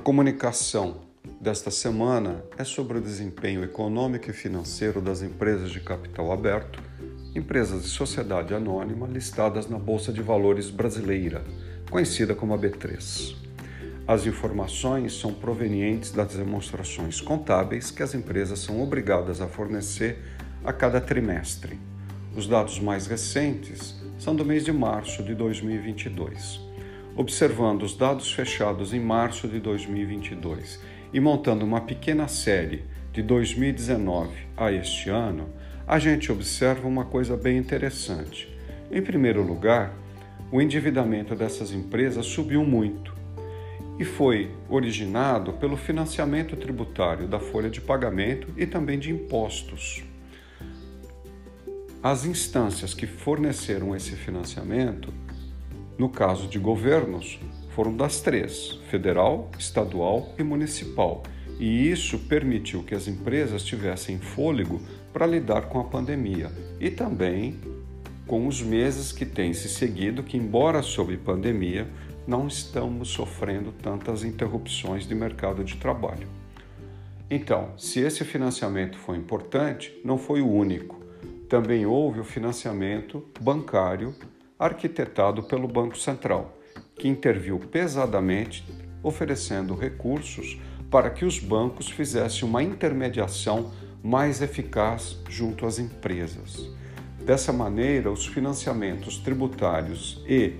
comunicação desta semana é sobre o desempenho econômico e financeiro das empresas de capital aberto, empresas de sociedade anônima listadas na Bolsa de Valores brasileira, conhecida como a B3. As informações são provenientes das demonstrações contábeis que as empresas são obrigadas a fornecer a cada trimestre. Os dados mais recentes são do mês de março de 2022 observando os dados fechados em março de 2022 e montando uma pequena série de 2019 a este ano, a gente observa uma coisa bem interessante. Em primeiro lugar, o endividamento dessas empresas subiu muito e foi originado pelo financiamento tributário da folha de pagamento e também de impostos. As instâncias que forneceram esse financiamento no caso de governos, foram das três: federal, estadual e municipal. E isso permitiu que as empresas tivessem fôlego para lidar com a pandemia e também com os meses que têm se seguido, que, embora sob pandemia, não estamos sofrendo tantas interrupções de mercado de trabalho. Então, se esse financiamento foi importante, não foi o único. Também houve o financiamento bancário arquitetado pelo Banco Central, que interviu pesadamente, oferecendo recursos para que os bancos fizessem uma intermediação mais eficaz junto às empresas. Dessa maneira, os financiamentos tributários e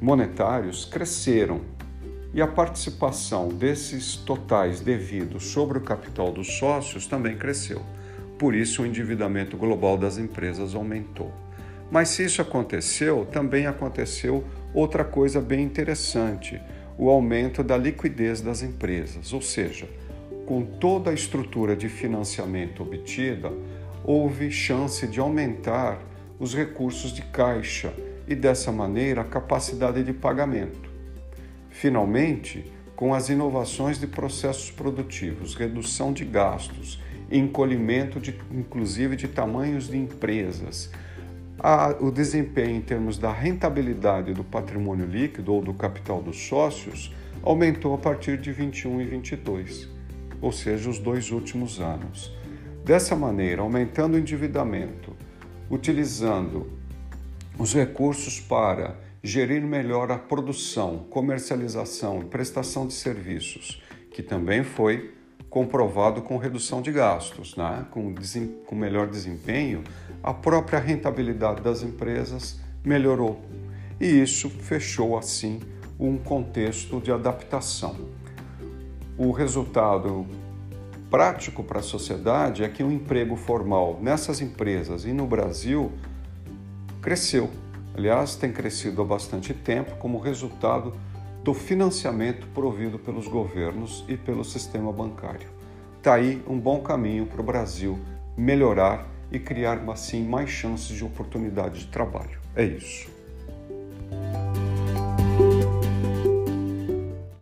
monetários cresceram e a participação desses totais devidos sobre o capital dos sócios também cresceu. Por isso, o endividamento global das empresas aumentou. Mas se isso aconteceu, também aconteceu outra coisa bem interessante: o aumento da liquidez das empresas. Ou seja, com toda a estrutura de financiamento obtida, houve chance de aumentar os recursos de caixa e, dessa maneira, a capacidade de pagamento. Finalmente, com as inovações de processos produtivos, redução de gastos, encolhimento de, inclusive de tamanhos de empresas, a, o desempenho em termos da rentabilidade do patrimônio líquido ou do capital dos sócios aumentou a partir de 21 e 22, ou seja, os dois últimos anos. Dessa maneira, aumentando o endividamento, utilizando os recursos para gerir melhor a produção, comercialização e prestação de serviços, que também foi comprovado com redução de gastos, né? com, com melhor desempenho, a própria rentabilidade das empresas melhorou. E isso fechou assim um contexto de adaptação. O resultado prático para a sociedade é que o emprego formal nessas empresas e no Brasil cresceu. Aliás, tem crescido há bastante tempo como resultado do financiamento provido pelos governos e pelo sistema bancário. Está aí um bom caminho para o Brasil melhorar e criar assim mais chances de oportunidade de trabalho. É isso.